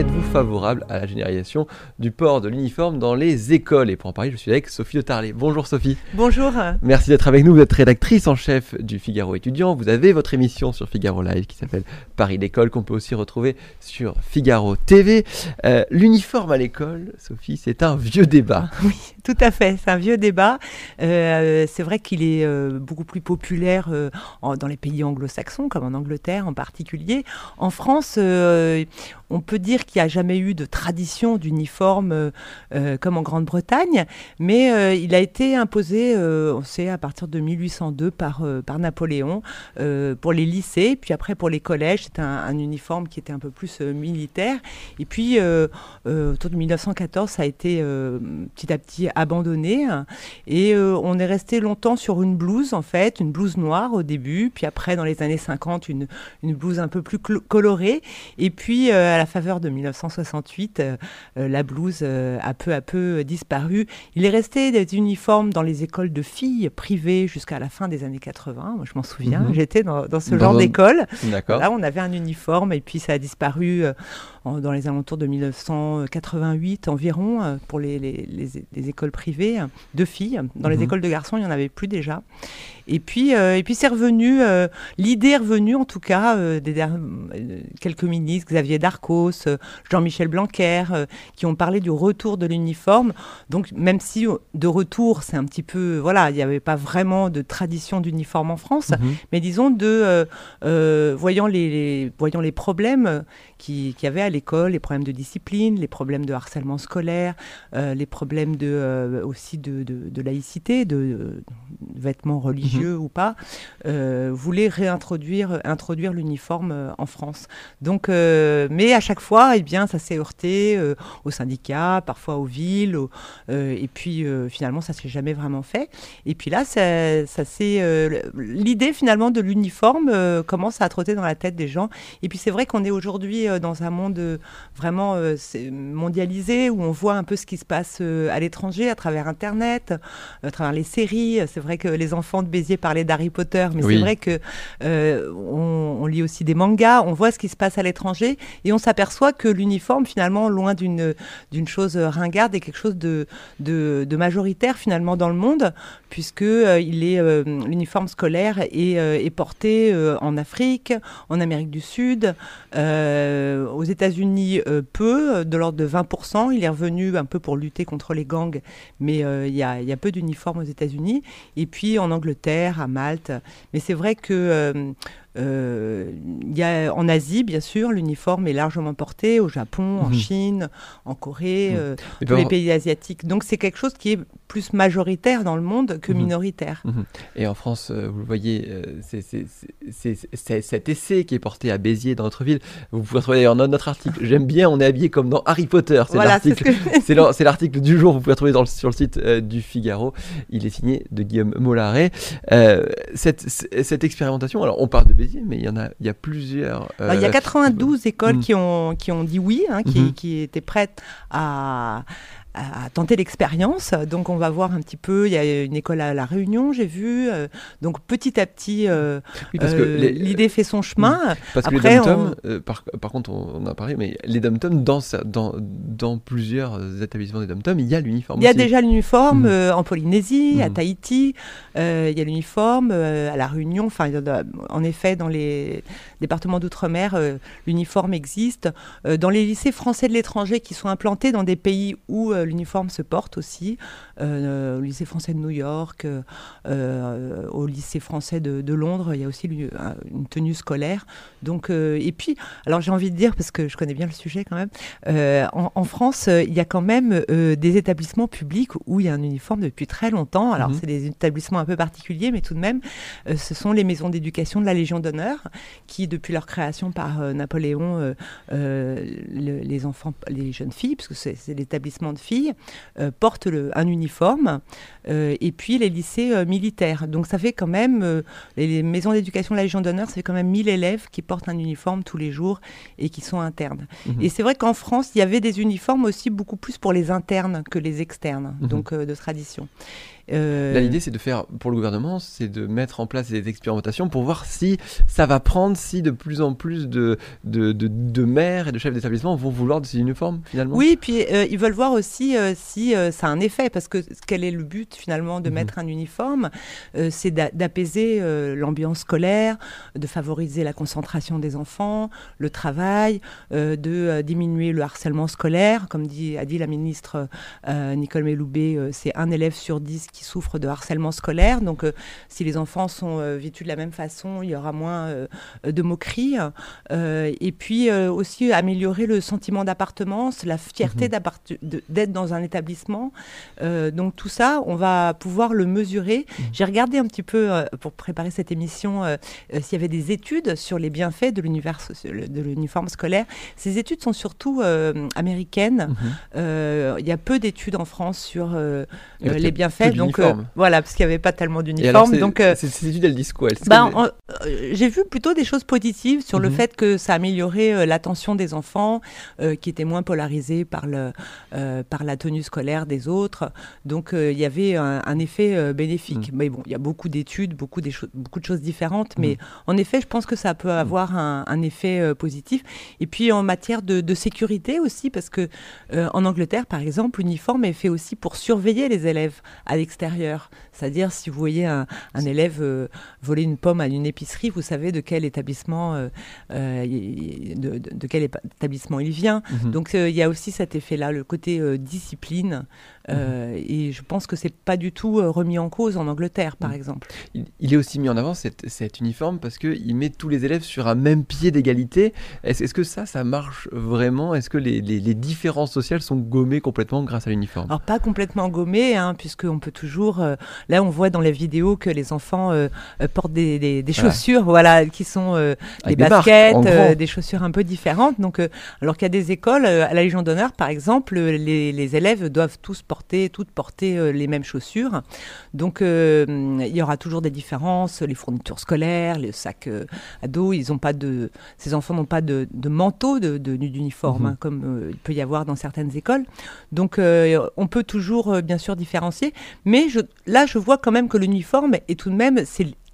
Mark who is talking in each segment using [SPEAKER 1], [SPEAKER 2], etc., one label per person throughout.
[SPEAKER 1] Êtes-vous favorable à la généralisation du port de l'uniforme dans les écoles Et pour en parler, je suis avec Sophie de Tarlet. Bonjour Sophie.
[SPEAKER 2] Bonjour.
[SPEAKER 1] Merci d'être avec nous. Vous êtes rédactrice en chef du Figaro étudiant. Vous avez votre émission sur Figaro Live qui s'appelle Paris l'école, qu'on peut aussi retrouver sur Figaro TV. Euh, l'uniforme à l'école, Sophie, c'est un vieux débat.
[SPEAKER 2] Oui, tout à fait. C'est un vieux débat. Euh, c'est vrai qu'il est euh, beaucoup plus populaire en- dans les pays anglo-saxons, comme en Angleterre en particulier. En France, on peut dire qu'il n'y a jamais eu de tradition d'uniforme euh, euh, comme en Grande-Bretagne, mais euh, il a été imposé, on sait, à partir de 1802 par, Napoléon pour les lycées, puis après pour les collèges, c'était un, un uniforme qui était un peu plus militaire. Et puis, autour de 1914, ça a été petit à petit abandonné. Et on est resté longtemps sur une blouse, en fait, une blouse noire au début, puis après, dans les années 50, une, blouse un peu plus colorée. Et puis, à la faveur de 1968, euh, euh, la blouse euh, a peu à peu disparu. Il est resté des uniformes dans les écoles de filles privées jusqu'à la fin des années 80. Moi, je m'en souviens,
[SPEAKER 1] Mhm.
[SPEAKER 2] j'étais dans, dans ce
[SPEAKER 1] Dans
[SPEAKER 2] genre
[SPEAKER 1] un-
[SPEAKER 2] d'école. Là, on avait un uniforme et puis ça a disparu en- dans les alentours de 1988 environ pour les, les- les- les écoles privées de filles. Dans les
[SPEAKER 1] Mhm.
[SPEAKER 2] écoles de garçons, il n'y en avait plus déjà. Et puis, euh, et puis c'est revenu, euh, l'idée est revenue en tout cas euh, des quelques ministres, Xavier Darcos, Jean-Michel Blanquer, qui ont parlé du retour de l'uniforme. Donc même si de retour, c'est un petit peu, voilà, il n'y avait pas vraiment de tradition d'uniforme en France,
[SPEAKER 1] Mhm.
[SPEAKER 2] mais disons de voyant les, les- voyant les problèmes qui- qu'il y avait à l'école, les problèmes de discipline, les problèmes de harcèlement scolaire, euh, les problèmes de euh, aussi de, de- de laïcité, de, vêtements religieux ou pas, euh, voulait réintroduire introduire l'uniforme en France. Donc, mais à chaque fois, eh bien, ça s'est heurté aux syndicats, parfois aux villes, et puis finalement, ça s'est jamais vraiment fait. Et puis là, ça, euh, l'idée finalement de l'uniforme commence à trotter dans la tête des gens. Et puis c'est vrai qu'on est aujourd'hui dans un monde euh, vraiment euh, mondialisé où on voit un peu ce qui se passe euh, à l'étranger à travers Internet, à travers les séries. C'est vrai que les enfants de Béziers parlaient d'Harry Potter, mais
[SPEAKER 1] Oui.
[SPEAKER 2] c'est vrai que euh, on, on lit aussi des mangas, on voit ce qui se passe à l'étranger et on s'aperçoit que l'uniforme finalement loin d'une d'une chose ringarde est quelque chose de, de, de majoritaire finalement dans le monde puisque euh, il est euh, l'uniforme scolaire est, euh, est porté euh, en Afrique, en Amérique du Sud, euh, aux États-Unis euh, peu, de l'ordre de 20%. Il est revenu un peu pour lutter contre les gangs, mais euh, il y a peu d'uniformes aux États-Unis. Et puis en Angleterre, à Malte. Mais c'est vrai que euh, y a, en Asie, bien sûr, l'uniforme est largement porté, au Japon, en
[SPEAKER 1] Mhm.
[SPEAKER 2] Chine, en Corée,
[SPEAKER 1] Mhm.
[SPEAKER 2] euh,
[SPEAKER 1] Mais
[SPEAKER 2] tous les pays asiatiques. Donc c'est quelque chose qui est plus majoritaire dans le monde que
[SPEAKER 1] Mhm.
[SPEAKER 2] minoritaire.
[SPEAKER 1] Et en France, euh, vous le voyez, euh, c'est cet essai qui est porté à Béziers, dans notre ville. Vous pouvez retrouver d'ailleurs notre, article. J'aime bien, on est habillé comme dans Harry Potter. C'est
[SPEAKER 2] Voilà, c'est ce
[SPEAKER 1] l'article.
[SPEAKER 2] que
[SPEAKER 1] du jour, vous pouvez retrouver dans le- sur le site euh, du Figaro. Il est signé de Guillaume Mollaret. Cette, cette expérimentation, alors on parle de Béziers, mais il y en a, il y a plusieurs.
[SPEAKER 2] Alors, il y a
[SPEAKER 1] euh,
[SPEAKER 2] 92 écoles
[SPEAKER 1] Mhm.
[SPEAKER 2] qui, ont, qui ont dit oui, hein, qui,
[SPEAKER 1] Mhm.
[SPEAKER 2] qui étaient prêtes à, à tenter l'expérience. Donc on va voir un petit peu, il y a une école à La Réunion, j'ai vu. euh, donc petit à petit, euh,
[SPEAKER 1] oui,
[SPEAKER 2] euh, l'idée fait son chemin.
[SPEAKER 1] Parce que les dom
[SPEAKER 2] on-
[SPEAKER 1] par, par contre, on, a parlé, mais les dom dans, sa- dans, dans plusieurs établissements des dom il y a l'uniforme.
[SPEAKER 2] Il y a
[SPEAKER 1] aussi.
[SPEAKER 2] déjà l'uniforme euh, en Polynésie, à
[SPEAKER 1] Mhm.
[SPEAKER 2] Tahiti, il y a l'uniforme à La Réunion, enfin, en effet, dans les départements d'outre-mer, l'uniforme existe. Dans les lycées français de l'étranger qui sont implantés dans des pays où l'uniforme se porte aussi, euh, au lycée français de New York, euh, euh, au lycée français de, de Londres, il y a aussi une tenue scolaire. Donc, euh, et puis, alors j'ai envie de dire, parce que je connais bien le sujet quand même, euh, en, en France, euh, il y a quand même euh, des établissements publics où il y a un uniforme depuis très longtemps. Alors,
[SPEAKER 1] Mhm.
[SPEAKER 2] c'est des établissements un peu particuliers, mais tout de même, euh, ce sont les maisons d'éducation de la Légion d'honneur qui, depuis leur création par euh, Napoléon, euh, euh, le- les enfants, les jeunes filles, parce que c'est l'établissement de filles portent le, un uniforme et puis les lycées militaires. Donc ça fait quand même, les, maisons d'éducation de la Légion d'honneur, c'est quand même 1000 élèves qui portent un uniforme tous les jours et qui sont internes. Mhm. Et c'est vrai qu'en France, il y avait des uniformes aussi beaucoup plus pour les internes que les externes, mhm. donc de tradition.
[SPEAKER 1] Euh, Là, l'idée, c'est de faire, pour le gouvernement, c'est de mettre en place des expérimentations pour voir si ça va prendre, si de plus en plus de, de, de, maires et de chefs d'établissement vont vouloir de ces uniformes, finalement.
[SPEAKER 2] Oui, puis euh, ils veulent voir aussi euh, si ça a un effet, parce que quel est le but, finalement, de mhm. mettre un uniforme C'est d'apaiser l'ambiance scolaire, de favoriser la concentration des enfants, le travail, de diminuer le harcèlement scolaire. Comme dit, a dit la ministre Nicole Meloubet, c'est un élève sur dix qui souffrent de harcèlement scolaire. Donc, euh, si les enfants sont euh, vêtus de la même façon, il y aura moins euh, de moqueries. et puis aussi améliorer le sentiment d'appartenance, la fierté mhm. d'être dans un établissement. donc tout ça, on va pouvoir le mesurer. Mhm. J'ai regardé un petit peu pour préparer cette émission s'il y avait des études sur les bienfaits de l'uniforme scolaire. Ces études sont surtout américaines. Mhm. Il y a peu d'études en France sur les bienfaits. Donc euh, voilà, parce qu'il n'y avait pas tellement d'uniformes. Donc
[SPEAKER 1] euh, ces études, elles disent quoi?
[SPEAKER 2] Ben, euh, J'ai vu plutôt des choses positives sur le mhm. fait que ça améliorait l'attention des enfants, qui étaient moins polarisés par le par la tenue scolaire des autres. Donc il y avait un, effet bénéfique. Mhm. Mais bon, il y a beaucoup d'études, beaucoup des beaucoup de choses différentes, mais mhm. en effet, je pense que ça peut avoir un, effet positif. Et puis en matière de, sécurité aussi, parce que en Angleterre, par exemple, l'uniforme est fait aussi pour surveiller les élèves à C'est-à-dire, si vous voyez un, élève euh, voler une pomme à une épicerie, vous savez de quel établissement, euh, euh, de, quel établissement il vient. Mhm. Donc, il y a aussi cet effet-là, le côté discipline. Mhm. Et je pense que c'est pas du tout remis en cause en Angleterre, par mhm. exemple.
[SPEAKER 1] Il, est aussi mis en avant cet uniforme parce qu'il met tous les élèves sur un même pied d'égalité. Est-ce que ça, ça marche vraiment? Est-ce que les, différences sociales sont gommées complètement grâce à l'uniforme?
[SPEAKER 2] Alors pas complètement gommées, hein, puisqu'on peut toujours. Euh, là, on voit dans les vidéos que les enfants euh, euh, portent des, chaussures, voilà, qui sont des, baskets, des chaussures un peu différentes. Donc, alors qu'il y a des écoles, à la Légion d'honneur, par exemple, les, élèves doivent tous porter, toutes porter les mêmes chaussures. Donc, il y aura toujours des différences. Les fournitures scolaires, les sacs à dos, ils ont pas de, ces enfants n'ont pas de, manteau de, d'uniforme, mhm. hein, comme il peut y avoir dans certaines écoles. Donc, on peut toujours, bien sûr, différencier. Mais je, là, je vois quand même que l'uniforme est tout de même,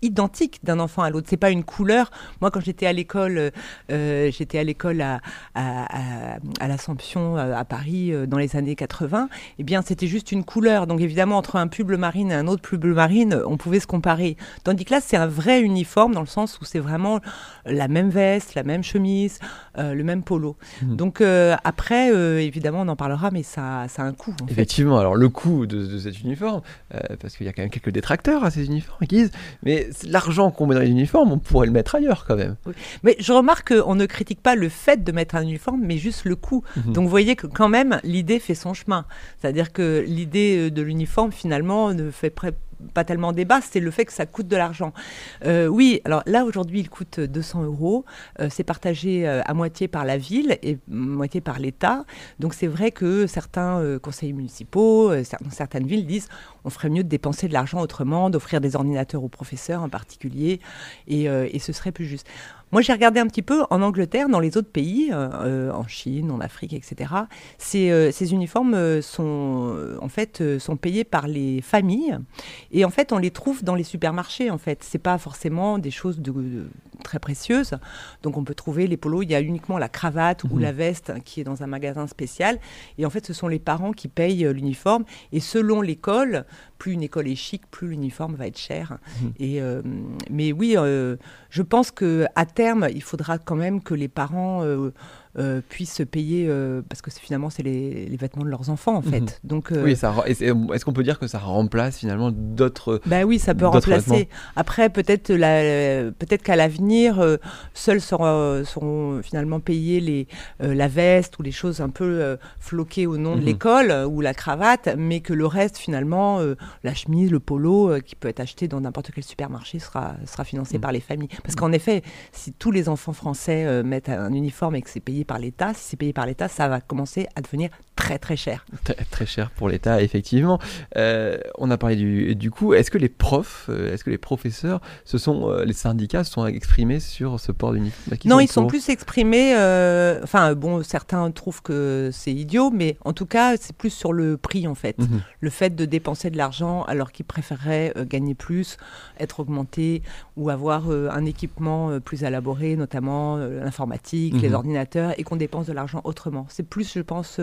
[SPEAKER 2] identique d'un enfant à l'autre. C'est pas une couleur. Moi, quand j'étais à l'école, euh, euh, j'étais à l'école à, à, l'Assomption euh, à Paris dans les années 80. Eh bien, c'était juste une couleur. Donc, évidemment, entre un pull bleu marine et un autre pull bleu marine, on pouvait se comparer. Tandis que là, c'est un vrai uniforme dans le sens où c'est vraiment la même veste, la même chemise, le même polo. Mmh. Donc, après, évidemment, on en parlera, mais ça, ça a un coût.
[SPEAKER 1] Effectivement. Alors, le coût de, cet uniforme, parce qu'il y a quand même quelques détracteurs à ces uniformes qui disent, mais l'argent qu'on met dans les uniformes, on pourrait le mettre ailleurs quand même.
[SPEAKER 2] Mais je remarque qu'on ne critique pas le fait de mettre un uniforme, mais juste le coût. Mhm. Donc vous voyez que quand même, l'idée fait son chemin. C'est-à-dire que l'idée de l'uniforme, finalement, ne fait pas tellement débat, c'est le fait que ça coûte de l'argent. Euh, oui, alors là aujourd'hui il coûte 200 euros, euh, c'est partagé euh, à moitié par la ville et moitié par l'État. Donc c'est vrai que certains conseils municipaux, certaines villes disent on ferait mieux de dépenser de l'argent autrement, d'offrir des ordinateurs aux professeurs en particulier, et, et ce serait plus juste. Moi, j'ai regardé un petit peu en Angleterre, dans les autres pays, euh, euh, en Chine, en Afrique, etc. Ces, euh, ces uniformes sont en fait sont payés par les familles et en fait on les trouve dans les supermarchés. En fait, c'est pas forcément des choses de, très précieuses. Donc on peut trouver les polos. Il y a uniquement la cravate ou mhm. la veste qui est dans un magasin spécial. Et en fait, ce sont les parents qui payent l'uniforme. Et selon l'école, plus une école est chic, plus l'uniforme va être cher. Mhm. Et mais oui, je pense que à terme, il faudra quand même que les parents euh, euh, puissent se payer, euh, parce que finalement, c'est les, vêtements de leurs enfants, en fait. Mhm.
[SPEAKER 1] Donc, oui, est-ce qu'on peut dire que ça remplace finalement d'autres
[SPEAKER 2] Ben oui, ça peut remplacer. Après, peut-être peut-être qu'à l'avenir, seuls seront, finalement payés les, la veste ou les choses un peu floquées au nom de mhm. l'école ou la cravate, mais que le reste, finalement, la chemise, le polo, qui peut être acheté dans n'importe quel supermarché, sera, sera financé par les familles. Parce qu'en effet, si tous les enfants français euh, mettent un uniforme et que c'est payé par l'État, si c'est payé par l'État, ça va commencer à devenir très très cher.
[SPEAKER 1] Très, très cher pour l'État, effectivement. Euh, on a parlé du, du coup. Est-ce que les profs, euh, est-ce que les professeurs, ce sont euh, les syndicats se sont exprimés sur ce port d'uniforme
[SPEAKER 2] Non, ils sont plus exprimés. euh, Enfin, bon, certains trouvent que c'est idiot, mais en tout cas, c'est plus sur le prix en fait.
[SPEAKER 1] Mhm.
[SPEAKER 2] Le fait de dépenser de l'argent alors qu'ils préféreraient euh, gagner plus, être augmentés ou avoir un équipement plus élaboré, notamment l'informatique, les
[SPEAKER 1] Mhm.
[SPEAKER 2] ordinateurs, et qu'on dépense de l'argent autrement. C'est plus, je pense.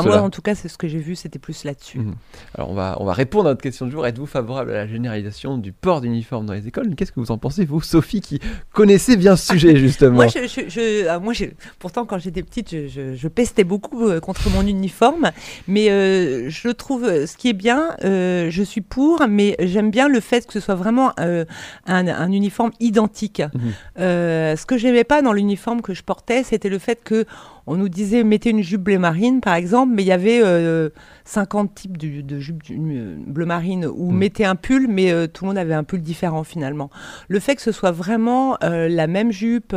[SPEAKER 1] Sur
[SPEAKER 2] Enfin, moi, en tout cas, c'est ce que j'ai vu, c'était plus là-dessus.
[SPEAKER 1] Mhm. Alors on va, on va répondre à notre question du jour. Êtes-vous favorable à la généralisation du port d'uniforme dans les écoles? Qu'est-ce que vous en pensez, vous, Sophie, qui connaissez bien ce sujet, justement?
[SPEAKER 2] Moi, je, je- je- ah, moi pourtant, quand j'étais petite, je, je- je pestais beaucoup euh, contre mon uniforme. Mais euh, je trouve euh, ce qui est bien, euh, je suis pour, mais j'aime bien le fait que ce soit vraiment euh, un, un uniforme identique.
[SPEAKER 1] Mhm.
[SPEAKER 2] Ce que j'aimais pas dans l'uniforme que je portais, c'était le fait que on nous disait mettez une jupe bleu marine, par exemple, mais il y avait euh, 50 types de, de jupes euh, bleu marine ou
[SPEAKER 1] Mhm.
[SPEAKER 2] mettez un pull, mais euh, tout le monde avait un pull différent finalement. Le fait que ce soit vraiment euh, la même jupe,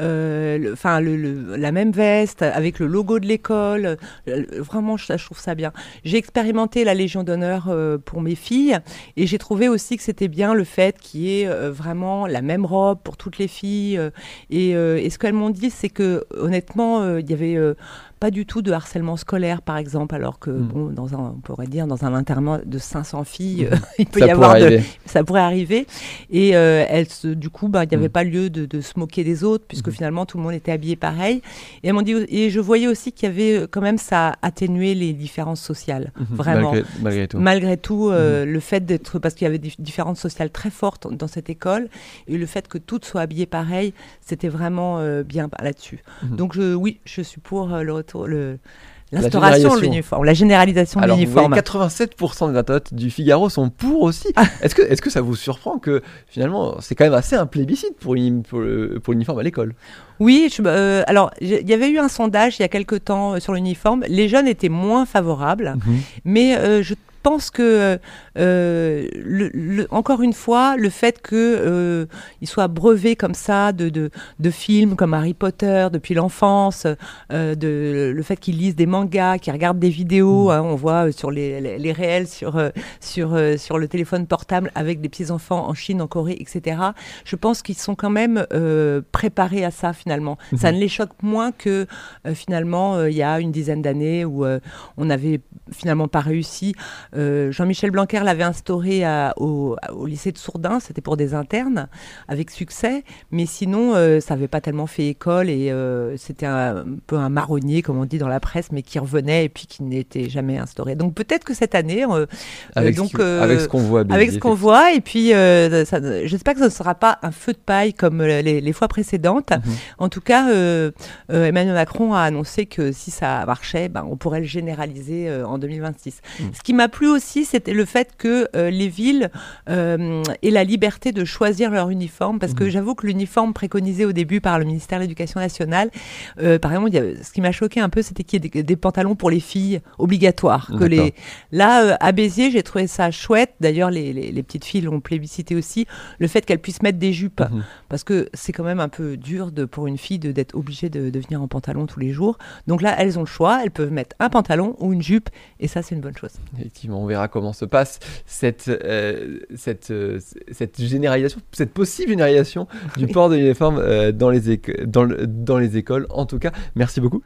[SPEAKER 2] euh, enfin la même veste avec le logo de l'école, euh, vraiment je, je trouve ça bien. J'ai expérimenté la Légion d'honneur euh, pour mes filles et j'ai trouvé aussi que c'était bien le fait qu'il y ait euh, vraiment la même robe pour toutes les filles. euh, et, euh, et ce qu'elles m'ont dit, c'est que honnêtement, euh, il y avait euh, pas du tout de harcèlement scolaire, par exemple, alors que,
[SPEAKER 1] Mm.
[SPEAKER 2] bon, dans un, on pourrait dire, dans un internat de 500 filles, il peut
[SPEAKER 1] Ça
[SPEAKER 2] y
[SPEAKER 1] pourrait
[SPEAKER 2] avoir de,
[SPEAKER 1] arriver.
[SPEAKER 2] ça pourrait arriver. Et euh, elles du coup, bah, il n'y avait
[SPEAKER 1] Mm.
[SPEAKER 2] pas lieu de, de se moquer des autres, puisque
[SPEAKER 1] Mhm.
[SPEAKER 2] finalement, tout le monde était habillé pareil. Et elles dit, et je voyais aussi qu'il y avait euh, quand même, ça atténuait les différences sociales. Vraiment.
[SPEAKER 1] Malgré, malgré tout.
[SPEAKER 2] Malgré tout, euh, le fait d'être, parce qu'il y avait des différences sociales très fortes dans cette école, et le fait que toutes soient habillées pareil, c'était vraiment euh, bien là-dessus.
[SPEAKER 1] Mhm.
[SPEAKER 2] Donc je, oui, je suis pour euh, le retour, le, l'instauration de l'uniforme, la généralisation de
[SPEAKER 1] Alors, vous
[SPEAKER 2] l'uniforme.
[SPEAKER 1] voyez, 87% des internautes du Figaro sont pour aussi.
[SPEAKER 2] Ah.
[SPEAKER 1] Est-ce que, est que ça vous surprend que finalement, c'est quand même assez un plébiscite pour, une- pour, l'uniforme à l'école?
[SPEAKER 2] Oui, je- euh, alors il y avait eu un sondage il y a quelque temps euh, sur l'uniforme. Les jeunes étaient moins favorables, mais euh, je pense que, euh, le- le- encore une fois, le fait que euh, soit brevet comme ça de, de, de films comme Harry Potter depuis l'enfance, euh, de, le fait qu'ils lisent des mangas, qu'ils regardent des vidéos,
[SPEAKER 1] Mm.
[SPEAKER 2] hein, on voit euh, sur les, les, les réels, sur, sur, sur le téléphone portable avec des petits-enfants en Chine, en Corée, etc. Je pense qu'ils sont quand même préparés à ça finalement. Ça
[SPEAKER 1] Mhm.
[SPEAKER 2] ne les choque moins que finalement il y a une dizaine d'années où on n'avait finalement pas réussi. Euh, Jean-Michel Blanquer l'avait instauré à- au, au lycée de Sourdin, c'était pour des internes, avec succès, mais sinon euh, ça n'avait pas tellement fait école et euh, c'était un, peu un marronnier, comme on dit dans la presse, mais qui revenait et puis qui n'était jamais instauré. Donc peut-être que cette année,
[SPEAKER 1] avec,
[SPEAKER 2] donc,
[SPEAKER 1] ce, qui- avec ce qu'on voit.
[SPEAKER 2] avec ce qu'on voit, et puis j'espère que ce ne sera pas un feu de paille comme les, les fois précédentes.
[SPEAKER 1] Mhm.
[SPEAKER 2] En tout cas, Emmanuel Macron a annoncé que si ça marchait, ben, on pourrait le généraliser en 2026.
[SPEAKER 1] Mhm.
[SPEAKER 2] Ce qui m'a plu aussi, c'était le fait que euh, les villes euh, aient la liberté de choisir leur uniforme, parce que
[SPEAKER 1] Mhm.
[SPEAKER 2] j'avoue que l'uniforme préconisé au début par le ministère de l'Éducation nationale, euh, par exemple, il y a- ce qui m'a choqué un peu, c'était qu'il y ait des, des pantalons pour les filles obligatoires. Que
[SPEAKER 1] D'accord.
[SPEAKER 2] les, Là, à Béziers, j'ai trouvé ça chouette. D'ailleurs, les, les- les petites filles l'ont plébiscité aussi. Le fait qu'elles puissent mettre des jupes.
[SPEAKER 1] Mhm.
[SPEAKER 2] Parce que c'est quand même un peu dur de, pour une fille d'être obligée de, de venir en pantalon tous les jours. Donc là, elles ont le choix. Elles peuvent mettre un pantalon ou une jupe. Et ça, c'est une bonne chose.
[SPEAKER 1] Effectivement, on verra comment se passe cette, euh, cette, euh, cette généralisation, cette possible généralisation du port de l'uniforme euh, dans, les éco- dans, le- dans les écoles. En tout cas, merci beaucoup.